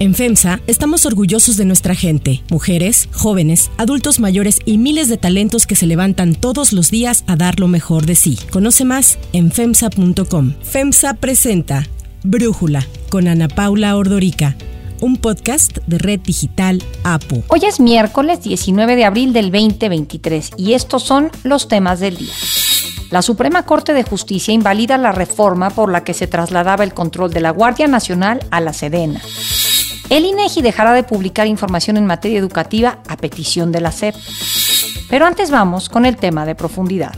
En FEMSA estamos orgullosos de nuestra gente, mujeres, jóvenes, adultos mayores y miles de talentos que se levantan todos los días a dar lo mejor de sí. Conoce más en FEMSA.com. FEMSA presenta Brújula con Ana Paula Ordorica un podcast de Red Digital APO. Hoy es miércoles 19 de abril del 2023 y estos son los temas del día. La Suprema Corte de Justicia invalida la reforma por la que se trasladaba el control de la Guardia Nacional a la Sedena. El INEGI dejará de publicar información en materia educativa a petición de la SEP. Pero antes vamos con el tema de profundidad.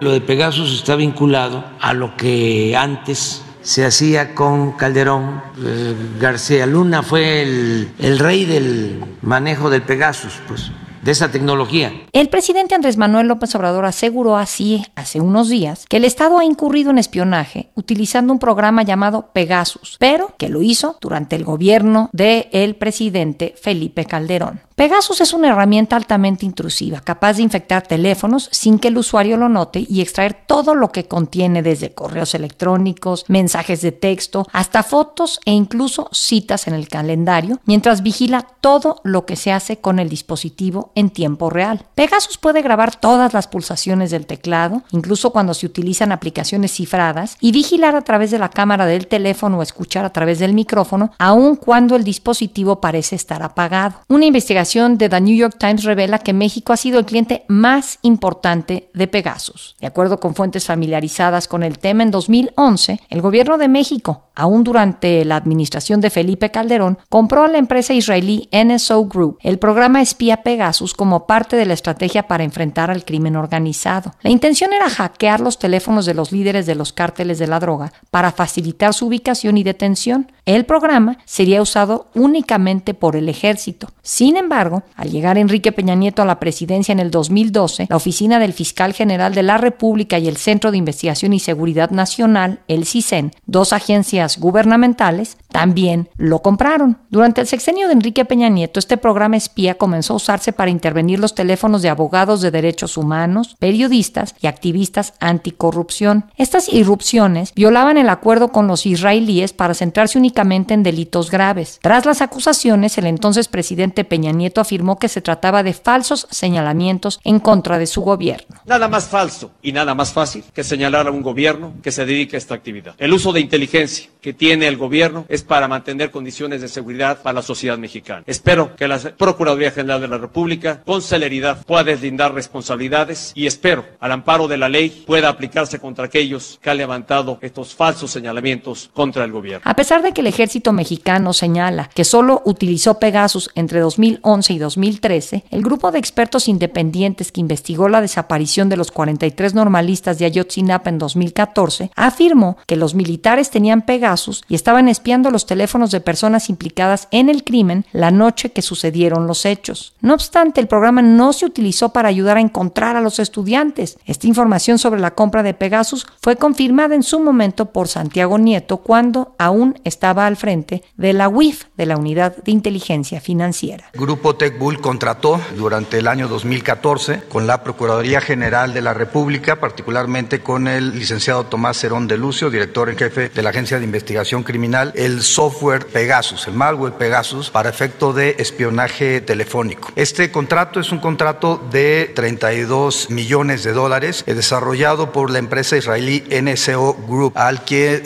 Lo de Pegasus está vinculado a lo que antes se hacía con Calderón. Eh, García Luna fue el, el rey del manejo del Pegasus, pues de esa tecnología. El presidente Andrés Manuel López Obrador aseguró así hace unos días que el Estado ha incurrido en espionaje utilizando un programa llamado Pegasus, pero que lo hizo durante el gobierno del el presidente Felipe Calderón. Pegasus es una herramienta altamente intrusiva, capaz de infectar teléfonos sin que el usuario lo note y extraer todo lo que contiene desde correos electrónicos, mensajes de texto, hasta fotos e incluso citas en el calendario, mientras vigila todo lo que se hace con el dispositivo en tiempo real. Pegasus puede grabar todas las pulsaciones del teclado, incluso cuando se utilizan aplicaciones cifradas, y vigilar a través de la cámara del teléfono o escuchar a través del micrófono, aun cuando el dispositivo parece estar apagado. Una investigación de The New York Times revela que México ha sido el cliente más importante de Pegasus. De acuerdo con fuentes familiarizadas con el tema, en 2011, el gobierno de México, aún durante la administración de Felipe Calderón, compró a la empresa israelí NSO Group el programa espía Pegasus como parte de la estrategia para enfrentar al crimen organizado. La intención era hackear los teléfonos de los líderes de los cárteles de la droga para facilitar su ubicación y detención. El programa sería usado únicamente por el ejército. Sin embargo, al llegar Enrique Peña Nieto a la presidencia en el 2012, la oficina del fiscal general de la República y el Centro de Investigación y Seguridad Nacional, el CISEN, dos agencias gubernamentales, también lo compraron. Durante el sexenio de Enrique Peña Nieto, este programa espía comenzó a usarse para intervenir los teléfonos de abogados de derechos humanos, periodistas y activistas anticorrupción. Estas irrupciones violaban el acuerdo con los israelíes para centrarse únicamente en delitos graves. Tras las acusaciones, el entonces presidente Peña Nieto afirmó que se trataba de falsos señalamientos en contra de su gobierno. Nada más falso y nada más fácil que señalar a un gobierno que se dedica a esta actividad. El uso de inteligencia que tiene el gobierno es para mantener condiciones de seguridad para la sociedad mexicana. Espero que la Procuraduría General de la República con celeridad pueda deslindar responsabilidades y espero al amparo de la ley pueda aplicarse contra aquellos que han levantado estos falsos señalamientos contra el gobierno. A pesar de que el ejército mexicano señala que solo utilizó Pegasus entre 2011 y 2013, el grupo de expertos independientes que investigó la desaparición de los 43 normalistas de Ayotzinapa en 2014 afirmó que los militares tenían Pegasus y estaban espiando los teléfonos de personas implicadas en el crimen la noche que sucedieron los hechos. No obstante, el programa no se utilizó para ayudar a encontrar a los estudiantes. Esta información sobre la compra de Pegasus fue confirmada en su momento por Santiago Nieto cuando aún estaba al frente de la UIF, de la Unidad de Inteligencia Financiera. Grupo Bull contrató durante el año 2014 con la Procuraduría General de la República, particularmente con el licenciado Tomás Cerón de Lucio, director en jefe de la Agencia de Investigación Criminal, el software Pegasus, el malware Pegasus, para efecto de espionaje telefónico. Este contrato es un contrato de 32 millones de dólares eh, desarrollado por la empresa israelí NSO Group, al que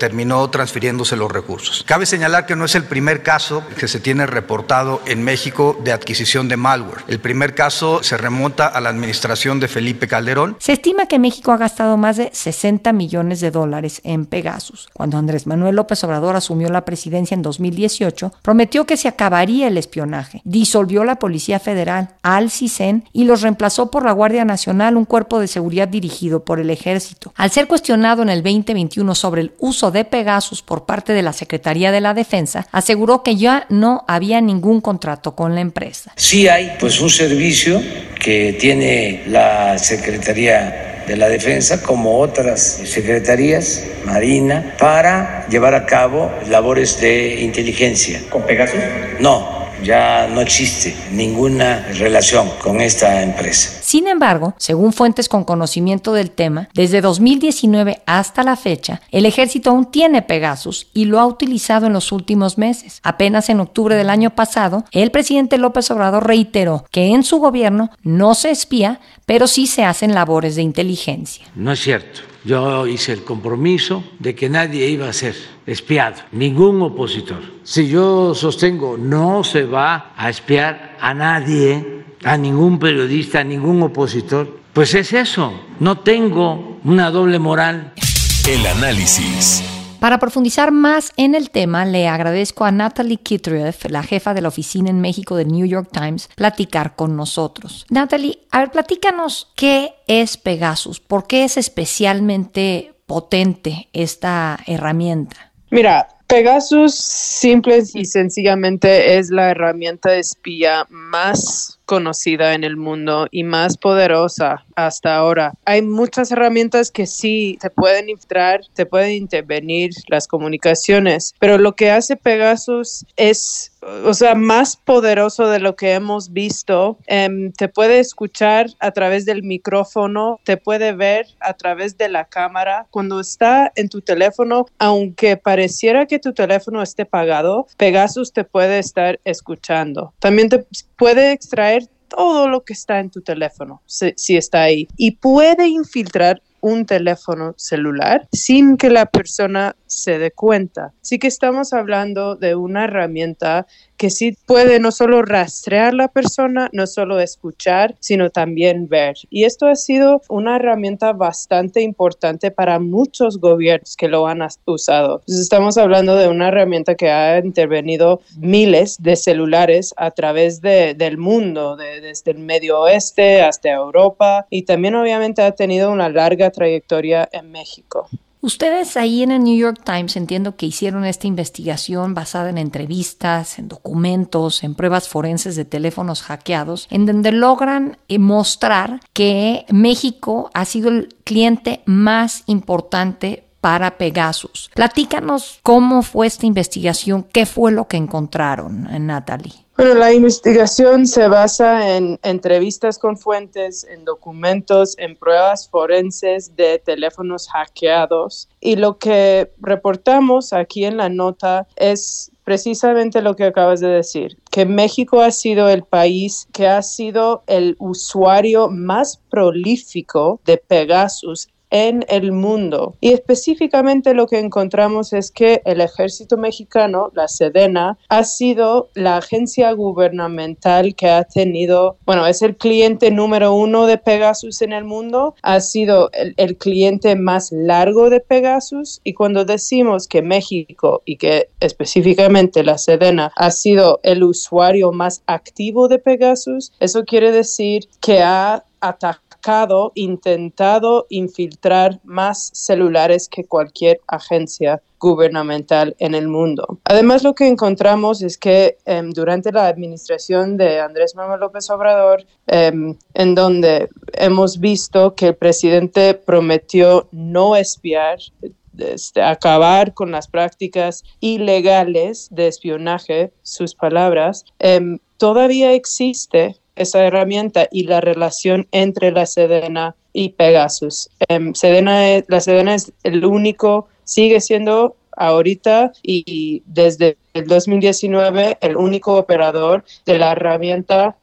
terminó transfiriéndose los recursos. Cabe señalar que no es el primer caso que se tiene reportado en México de adquisición de malware. El primer caso se remonta a la administración de Felipe Calderón. Se estima que México ha gastado más de 60 millones de dólares en Pegasus. Cuando Andrés Manuel López Obrador asumió la presidencia en 2018, prometió que se acabaría el espionaje, disolvió la Policía Federal, al CISEN y los reemplazó por la Guardia Nacional, un cuerpo de seguridad dirigido por el Ejército. Al ser cuestionado en el 2021 sobre el uso de Pegasus por parte de la Secretaría de la Defensa, aseguró que ya no había ningún contrato con la empresa. Sí hay pues un servicio que tiene la Secretaría de la Defensa, como otras secretarías, Marina, para llevar a cabo labores de inteligencia. ¿Con Pegasus? No, ya no existe ninguna relación con esta empresa. Sin embargo, según fuentes con conocimiento del tema, desde 2019 hasta la fecha, el ejército aún tiene Pegasus y lo ha utilizado en los últimos meses. Apenas en octubre del año pasado, el presidente López Obrador reiteró que en su gobierno no se espía, pero sí se hacen labores de inteligencia. No es cierto. Yo hice el compromiso de que nadie iba a ser espiado, ningún opositor. Si yo sostengo no se va a espiar a nadie, a ningún periodista, a ningún opositor, pues es eso. No tengo una doble moral. El análisis. Para profundizar más en el tema, le agradezco a Natalie Kitreff, la jefa de la oficina en México del New York Times, platicar con nosotros. Natalie, a ver, platícanos qué es Pegasus, por qué es especialmente potente esta herramienta. Mira, Pegasus simple y sencillamente es la herramienta de espía más conocida en el mundo y más poderosa hasta ahora. Hay muchas herramientas que sí se pueden infiltrar, se pueden intervenir las comunicaciones, pero lo que hace Pegasus es, o sea, más poderoso de lo que hemos visto. Em, te puede escuchar a través del micrófono, te puede ver a través de la cámara. Cuando está en tu teléfono, aunque pareciera que tu teléfono esté pagado, Pegasus te puede estar escuchando. También te puede extraer todo lo que está en tu teléfono, si, está ahí. Y puede infiltrar un teléfono celular sin que la persona se dé cuenta. Sí que estamos hablando de una herramienta que sí puede no solo rastrear la persona, no solo escuchar, sino también ver. Y esto ha sido una herramienta bastante importante para muchos gobiernos que lo han usado. estamos hablando de una herramienta que ha intervenido miles de celulares a través de, del mundo, desde el Medio Oeste hasta Europa y también obviamente ha tenido una larga trayectoria en México. Ustedes ahí en el New York Times entiendo que hicieron esta investigación basada en entrevistas, en documentos, en pruebas forenses de teléfonos hackeados, en donde logran eh, mostrar que México ha sido el cliente más importante para Pegasus. Platícanos cómo fue esta investigación, qué fue lo que encontraron, Natalie. Bueno, la investigación se basa en entrevistas con fuentes, en documentos, en pruebas forenses de teléfonos hackeados. Y lo que reportamos aquí en la nota es precisamente lo que acabas de decir, que México ha sido el país que ha sido el usuario más prolífico de Pegasus en el mundo. Y específicamente lo que encontramos es que el ejército mexicano, la Sedena, ha sido la agencia gubernamental que ha tenido, bueno, es el cliente número uno de Pegasus en el mundo, ha sido el, el cliente más largo de Pegasus y cuando decimos que México y que específicamente la Sedena ha sido el usuario más activo de Pegasus, eso quiere decir que ha atacado intentado infiltrar más celulares que cualquier agencia gubernamental en el mundo. Además, lo que encontramos es que em, durante la administración de Andrés Manuel López Obrador, em, en donde hemos visto que el presidente prometió no espiar, este, acabar con las prácticas ilegales de espionaje, sus palabras, em, todavía existe esa herramienta y la relación entre la Sedena y Pegasus. Em, Sedena la Sedena es el único, sigue siendo ahorita y desde el 2019 el único operador de la herramienta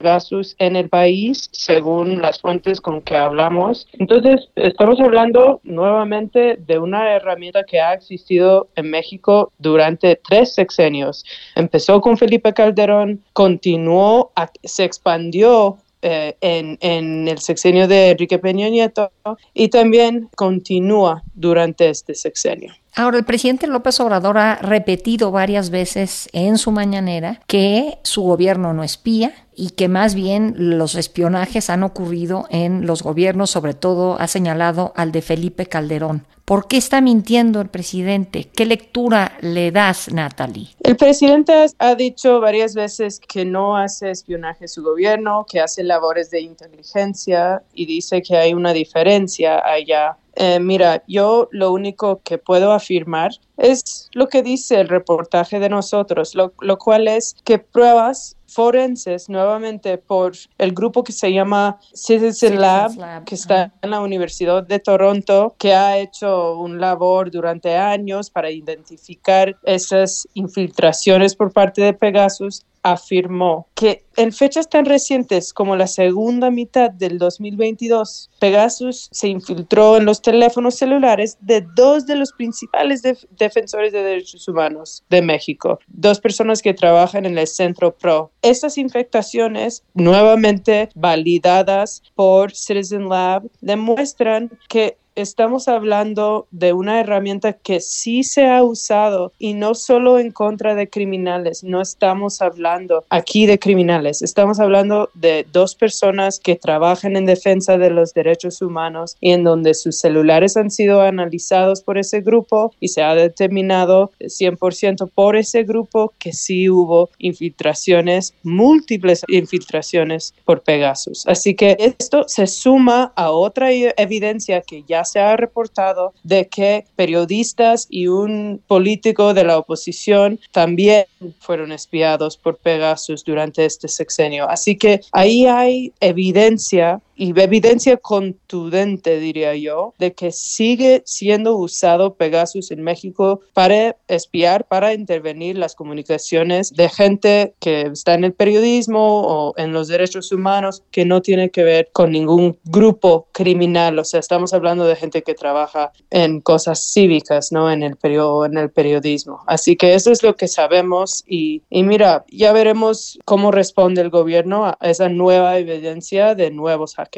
Pegasus en el país, según las fuentes con que hablamos. Entonces, estamos hablando nuevamente de una herramienta que ha existido en México durante tres sexenios. Empezó con Felipe Calderón, continuó, se expandió eh, en, en, el sexenio de Enrique Peña Nieto y también continúa durante este sexenio. Ahora, el presidente López Obrador ha repetido varias veces en su mañanera que su gobierno no espía y que más bien los espionajes han ocurrido en los gobiernos, sobre todo ha señalado al de Felipe Calderón. ¿Por qué está mintiendo el presidente? ¿Qué lectura le das, Natalie? El presidente ha dicho varias veces que no hace espionaje su gobierno, que hace labores de inteligencia y dice que hay una diferencia allá Eh, mira, yo lo único que puedo afirmar es lo que dice el reportaje de nosotros, lo, lo cual es que pruebas forenses nuevamente por el grupo que se llama Citizen Lab, que está en la Universidad de Toronto, que ha hecho un labor durante años para identificar esas infiltraciones por parte de Pegasus afirmó que en fechas tan recientes como la segunda mitad del 2022, Pegasus se infiltró en los teléfonos celulares de dos de los principales defensores de derechos humanos de México, dos personas que trabajan en el Centro PRO. Estas infectaciones, nuevamente validadas por Citizen Lab, demuestran que estamos hablando de una herramienta que sí se ha usado y no solo en contra de criminales, no estamos hablando aquí de criminales, estamos hablando de dos personas que trabajan en defensa de los derechos humanos y en donde sus celulares han sido analizados por ese grupo y se ha determinado 100% por ese grupo que sí hubo infiltraciones, múltiples infiltraciones por Pegasus. Así que esto se suma a otra evidencia que se ha reportado de que periodistas y un político de la oposición también fueron espiados por Pegasus durante este sexenio. Así que ahí hay evidencia y evidencia contundente, diría yo, de que sigue siendo usado Pegasus en México para espiar, para intervenir las comunicaciones de gente que está en el periodismo o en los derechos humanos que no tiene que ver con ningún grupo criminal. O sea, estamos hablando de gente que trabaja en cosas cívicas, ¿no? En el, en el periodismo. Así que eso es lo que sabemos y, y mira, ya veremos cómo responde el gobierno a esa nueva evidencia de nuevos hackeos.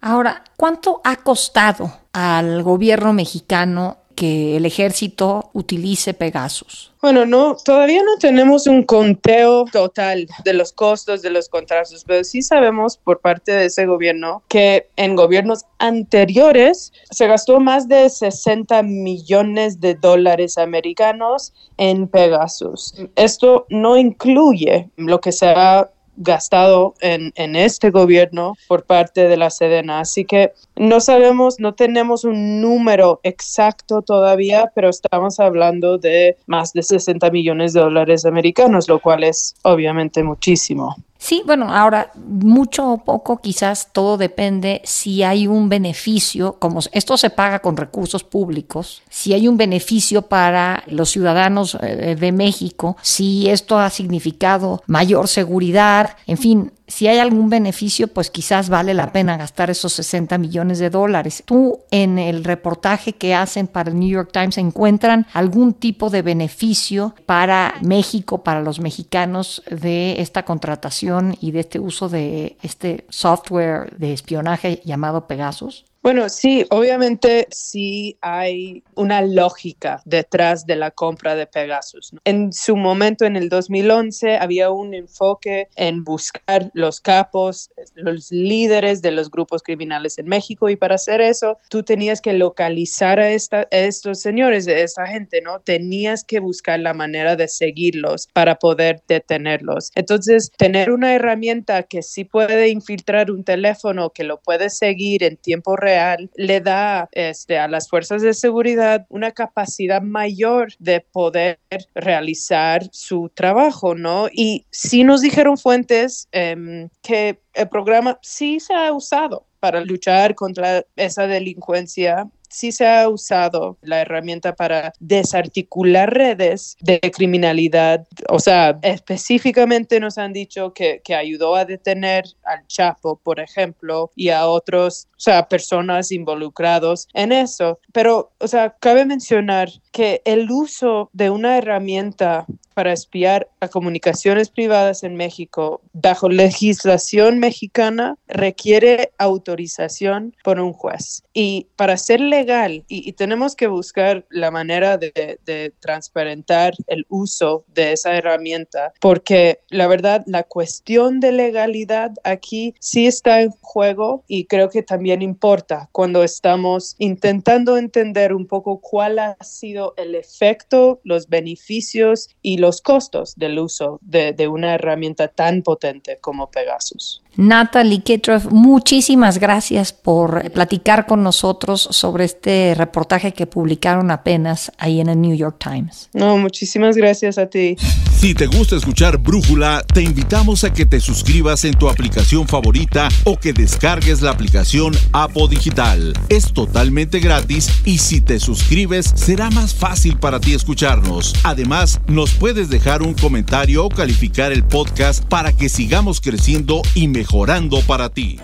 Ahora, ¿cuánto ha costado al gobierno mexicano que el ejército utilice Pegasus? Bueno, no, todavía no tenemos un conteo total de los costos de los contratos, pero sí sabemos por parte de ese gobierno que en gobiernos anteriores se gastó más de 60 millones de dólares americanos en Pegasus. Esto no incluye lo que se ha gastado en, en, este gobierno por parte de la Sedena. Así que no sabemos, no tenemos un número exacto todavía, pero estamos hablando de más de 60 millones de dólares americanos, lo cual es obviamente muchísimo. Sí, bueno, ahora mucho o poco quizás todo depende si hay un beneficio, como esto se paga con recursos públicos, si hay un beneficio para los ciudadanos eh, de México, si esto ha significado mayor seguridad, en fin, si hay algún beneficio, pues quizás vale la pena gastar esos 60 millones de dólares. ¿Tú en el reportaje que hacen para el New York Times encuentran algún tipo de beneficio para México, para los mexicanos de esta contratación y de este uso de este software de espionaje llamado Pegasus? Bueno, sí, obviamente sí hay una lógica detrás de la compra de Pegasus. En su momento, en el 2011, había un enfoque en buscar los capos, los líderes de los grupos criminales en México y para hacer eso, tú tenías que localizar a, estos señores, de esta gente, ¿no? Tenías que buscar la manera de seguirlos para poder detenerlos. Entonces, tener una herramienta que sí puede infiltrar un teléfono, que lo puede seguir en tiempo real, le da este, a las fuerzas de seguridad una capacidad mayor de poder realizar su trabajo, ¿no? Y sí nos dijeron fuentes em, que el programa sí se ha usado para luchar contra esa delincuencia sí se ha usado la herramienta para desarticular redes de criminalidad. O sea, específicamente nos han dicho que, que ayudó a detener al Chapo, por ejemplo, y a otros, o sea, personas involucrados en eso. Pero, o sea, cabe mencionar que el uso de una herramienta para espiar a comunicaciones privadas en México bajo legislación mexicana requiere autorización por un juez. Y para ser legal, y, tenemos que buscar la manera de, de, transparentar el uso de esa herramienta, porque la verdad, la cuestión de legalidad aquí sí está en juego y creo que también importa cuando estamos intentando entender un poco cuál ha sido el efecto, los beneficios y los costos del uso de, de una herramienta tan potente como Pegasus. Natalie Ketroff, muchísimas gracias por platicar con nosotros sobre este reportaje que publicaron apenas ahí en el New York Times. No, muchísimas gracias a ti. Si te gusta escuchar Brújula, te invitamos a que te suscribas en tu aplicación favorita o que descargues la aplicación Apo Digital. Es totalmente gratis y si te suscribes será más fácil para ti escucharnos. Además, nos puedes dejar un comentario o calificar el podcast para que sigamos creciendo y mejorando para ti.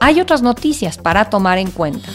Hay otras noticias para tomar en cuenta.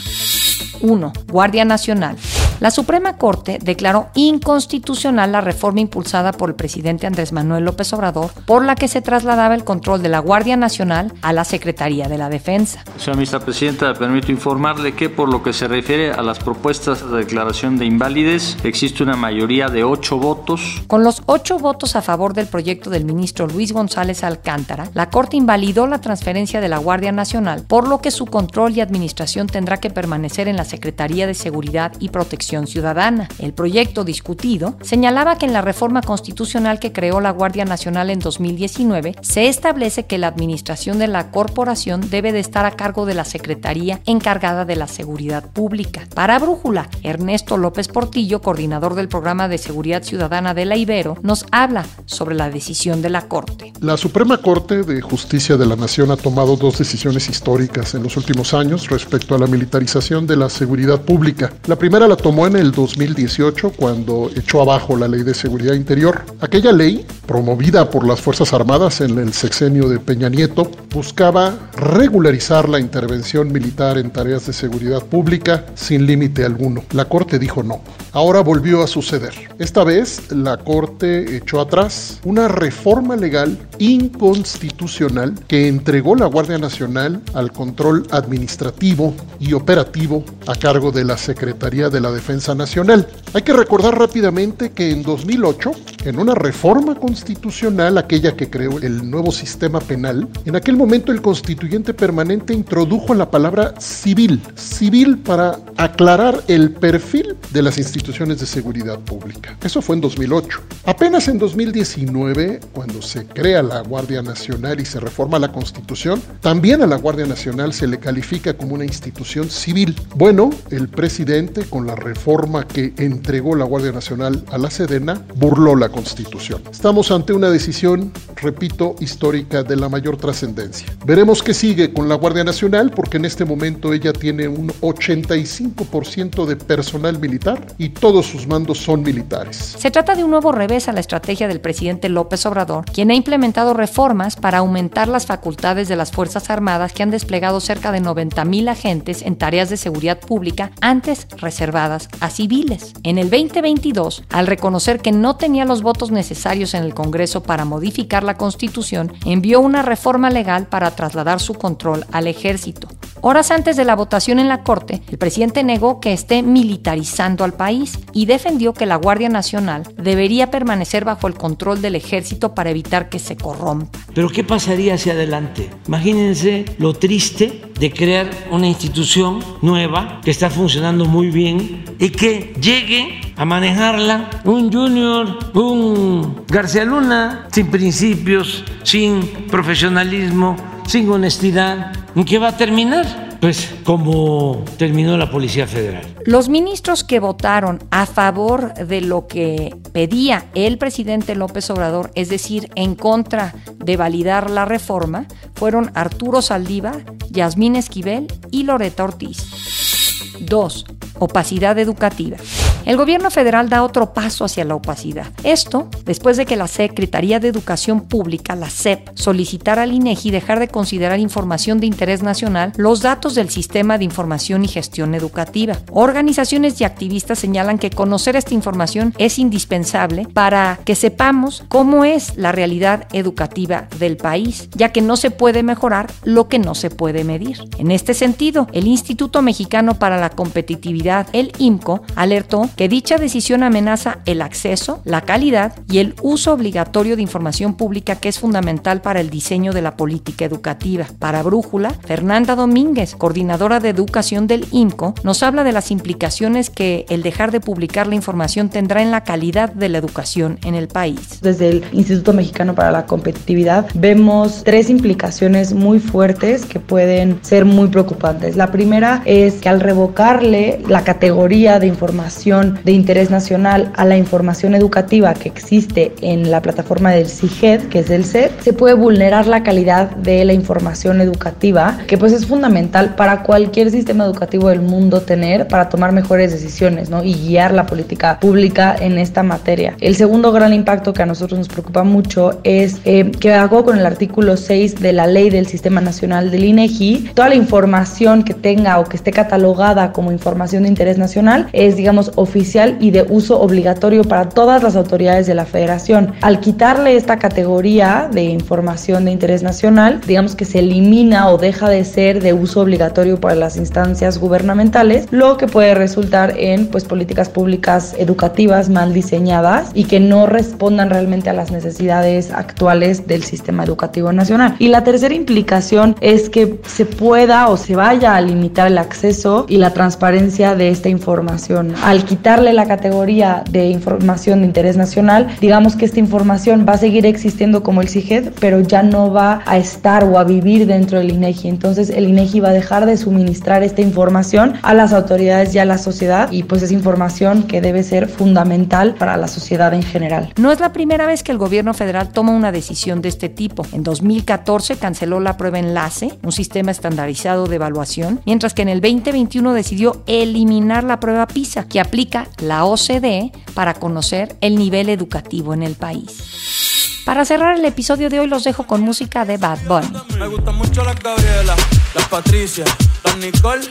1. Guardia Nacional. La Suprema Corte declaró inconstitucional la reforma impulsada por el presidente Andrés Manuel López Obrador, por la que se trasladaba el control de la Guardia Nacional a la Secretaría de la Defensa. Señora ministra presidenta, permito informarle que por lo que se refiere a las propuestas de declaración de invalidez, existe una mayoría de ocho votos. Con los ocho votos a favor del proyecto del ministro Luis González Alcántara, la Corte invalidó la transferencia de la Guardia Nacional, por lo que su control y administración tendrá que permanecer en la Secretaría de Seguridad y Protección Ciudadana. El proyecto discutido señalaba que en la reforma constitucional que creó la Guardia Nacional en 2019 se establece que la administración de la corporación debe de estar a cargo de la Secretaría encargada de la Seguridad Pública. Para Brújula, Ernesto López Portillo, coordinador del programa de Seguridad Ciudadana de la Ibero, nos habla sobre la decisión de la Corte. La Suprema Corte de Justicia de la Nación ha tomado dos decisiones históricas en los últimos años respecto a la militarización de la seguridad pública. La primera la tomó en el 2018 cuando echó abajo la Ley de Seguridad Interior. Aquella ley, promovida por las Fuerzas Armadas en el sexenio de Peña Nieto, buscaba regularizar la intervención militar en tareas de seguridad pública sin límite alguno. La Corte dijo no. Ahora volvió a suceder. Esta vez la Corte echó atrás una reforma legal inconstitucional que entregó la Guardia Nacional al control administrativo y operativo a cargo de la Secretaría de la Defensa Nacional. Hay que recordar rápidamente que en 2008, en una reforma constitucional, aquella que creó el nuevo sistema penal, en aquel momento el constituyente permanente introdujo la palabra civil, civil para aclarar el perfil de las instituciones de seguridad pública. Eso fue en 2008. Apenas en 2019, cuando se crea la Guardia Nacional y se reforma la Constitución, también a la Guardia Nacional se le califica como una institución civil. Bueno, el presidente con la reforma que entregó la Guardia Nacional a la Sedena burló la Constitución. Estamos ante una decisión, repito, histórica de la mayor trascendencia. Veremos qué sigue con la Guardia Nacional porque en este momento ella tiene un 85% de personal militar y todos sus mandos son militares. Se trata de un nuevo revés a la estrategia del presidente López Obrador, quien ha implementado reformas para aumentar las facultades de las Fuerzas Armadas que han desplegado cerca de 90 mil agentes en tareas de seguridad pública antes reservadas a civiles. En el 2022, al reconocer que no tenía los votos necesarios en el Congreso para modificar la Constitución, envió una reforma legal para trasladar su control al ejército. Horas antes de la votación en la Corte, el presidente negó que esté militarizando al país y defendió que la Guardia Nacional debería permanecer bajo el control del ejército para evitar que se corrompa. Pero ¿qué pasaría hacia adelante? Imagínense lo triste de crear una institución nueva que está funcionando muy bien y que llegue a manejarla un junior, un García Luna, sin principios, sin profesionalismo, sin honestidad. ¿En qué va a terminar? Pues como terminó la Policía Federal. Los ministros que votaron a favor de lo que pedía el presidente López Obrador, es decir, en contra de validar la reforma, fueron Arturo Saldívar, Yasmín Esquivel y Loreta Ortiz. 2. Opacidad educativa. El gobierno federal da otro paso hacia la opacidad. Esto después de que la Secretaría de Educación Pública, la SEP, solicitara al INEGI dejar de considerar información de interés nacional los datos del Sistema de Información y Gestión Educativa. Organizaciones y activistas señalan que conocer esta información es indispensable para que sepamos cómo es la realidad educativa del país, ya que no se puede mejorar lo que no se puede medir. En este sentido, el Instituto Mexicano para la Competitividad, el IMCO, alertó que dicha decisión amenaza el acceso, la calidad y el uso obligatorio de información pública que es fundamental para el diseño de la política educativa. Para Brújula, Fernanda Domínguez, coordinadora de educación del INCO, nos habla de las implicaciones que el dejar de publicar la información tendrá en la calidad de la educación en el país. Desde el Instituto Mexicano para la Competitividad vemos tres implicaciones muy fuertes que pueden ser muy preocupantes. La primera es que al revocarle la categoría de información de interés nacional a la información educativa que existe en la plataforma del CIGED, que es del CED, se puede vulnerar la calidad de la información educativa, que pues es fundamental para cualquier sistema educativo del mundo tener para tomar mejores decisiones ¿no? y guiar la política pública en esta materia. El segundo gran impacto que a nosotros nos preocupa mucho es eh, que hago con el artículo 6 de la ley del Sistema Nacional del INEGI, toda la información que tenga o que esté catalogada como información de interés nacional es, digamos, oficial y de uso obligatorio para todas las autoridades de la federación. Al quitarle esta categoría de información de interés nacional, digamos que se elimina o deja de ser de uso obligatorio para las instancias gubernamentales, lo que puede resultar en pues políticas públicas educativas mal diseñadas y que no respondan realmente a las necesidades actuales del sistema educativo nacional. Y la tercera implicación es que se pueda o se vaya a limitar el acceso y la transparencia de esta información. Al quitarle la categoría de información de interés nacional, digamos que esta información va a seguir existiendo como el CIGED, pero ya no va a estar o a vivir dentro del INEGI. Entonces el INEGI va a dejar de suministrar esta información a las autoridades y a la sociedad y pues es información que debe ser fundamental para la sociedad en general. No es la primera vez que el gobierno federal toma una decisión de este tipo. En 2014 canceló la prueba enlace, un sistema estandarizado de evaluación, mientras que en el 2021 decidió eliminar la prueba PISA, que aplica la OCDE para conocer el nivel educativo en el país. Para cerrar el episodio de hoy los dejo con música de Bad Bunny. Me mucho Patricia, Nicole,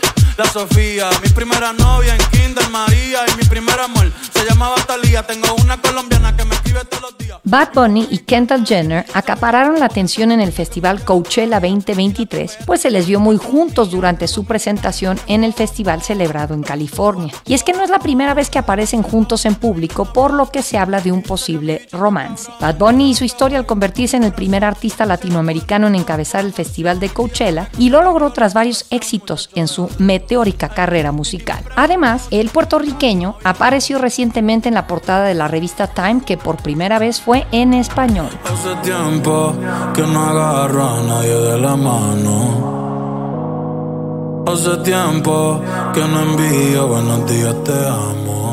y. Bad Bunny y Kendall Jenner acapararon la atención en el festival Coachella 2023, pues se les vio muy juntos durante su presentación en el festival celebrado en California. Y es que no es la primera vez que aparecen juntos en público, por lo que se habla de un posible romance. Bad Bunny hizo historia al convertirse en el primer artista latinoamericano en encabezar el festival de Coachella y lo logró tras varios éxitos en su meteórica carrera musical. Además, el puertorriqueño apareció recientemente en la portada de la revista Time, que por primera vez fue en español. Hace tiempo que no agarro a nadie de la mano. Hace tiempo que no envío buenos días, te amo.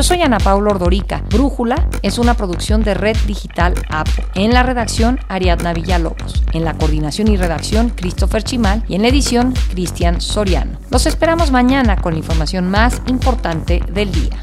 Yo soy Ana Paula Ordorica. Brújula es una producción de Red Digital APO. En la redacción, Ariadna Villalobos. En la coordinación y redacción, Christopher Chimal. Y en la edición, Cristian Soriano. Los esperamos mañana con la información más importante del día.